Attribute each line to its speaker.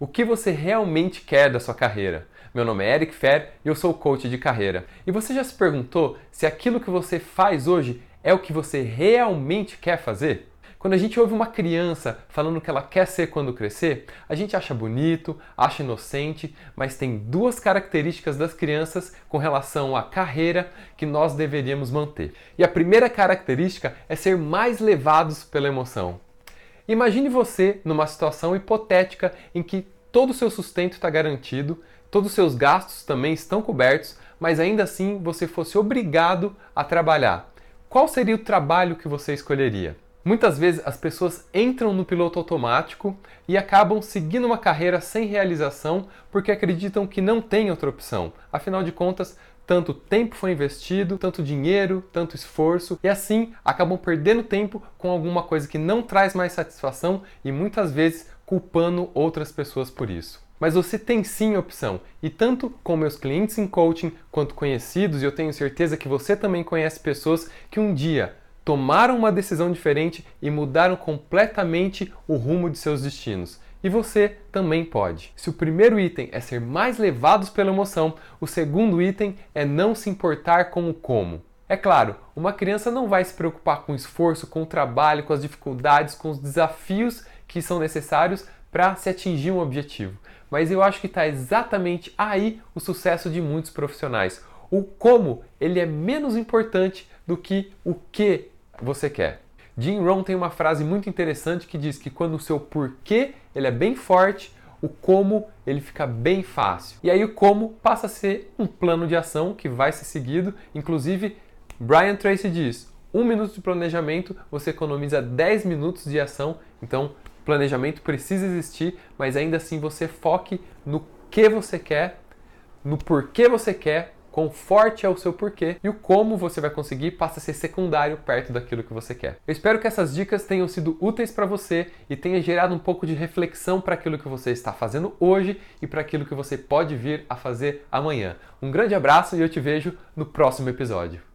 Speaker 1: O que você realmente quer da sua carreira? Meu nome é Eric Fer e eu sou coach de carreira. E você já se perguntou se aquilo que você faz hoje é o que você realmente quer fazer? Quando a gente ouve uma criança falando que ela quer ser quando crescer, a gente acha bonito, acha inocente, mas tem duas características das crianças com relação à carreira que nós deveríamos manter. E a primeira característica é ser mais levados pela emoção. Imagine você numa situação hipotética em que todo o seu sustento está garantido, todos os seus gastos também estão cobertos, mas ainda assim você fosse obrigado a trabalhar. Qual seria o trabalho que você escolheria? Muitas vezes as pessoas entram no piloto automático e acabam seguindo uma carreira sem realização porque acreditam que não tem outra opção. Afinal de contas, tanto tempo foi investido, tanto dinheiro, tanto esforço, e assim acabam perdendo tempo com alguma coisa que não traz mais satisfação e muitas vezes culpando outras pessoas por isso. Mas você tem sim opção, e tanto com meus clientes em coaching quanto conhecidos, e eu tenho certeza que você também conhece pessoas que um dia tomaram uma decisão diferente e mudaram completamente o rumo de seus destinos. E você também pode. Se o primeiro item é ser mais levados pela emoção, o segundo item é não se importar com o como. É claro, uma criança não vai se preocupar com o esforço, com o trabalho, com as dificuldades, com os desafios que são necessários para se atingir um objetivo. Mas eu acho que está exatamente aí o sucesso de muitos profissionais. O como ele é menos importante do que o que você quer. Jim Rohn tem uma frase muito interessante que diz que quando o seu porquê ele é bem forte, o como ele fica bem fácil. E aí o como passa a ser um plano de ação que vai ser seguido. Inclusive, Brian Tracy diz: um minuto de planejamento você economiza 10 minutos de ação. Então, planejamento precisa existir, mas ainda assim você foque no que você quer, no porquê você quer quão forte é o seu porquê e o como você vai conseguir passa a ser secundário perto daquilo que você quer. Eu espero que essas dicas tenham sido úteis para você e tenha gerado um pouco de reflexão para aquilo que você está fazendo hoje e para aquilo que você pode vir a fazer amanhã. Um grande abraço e eu te vejo no próximo episódio.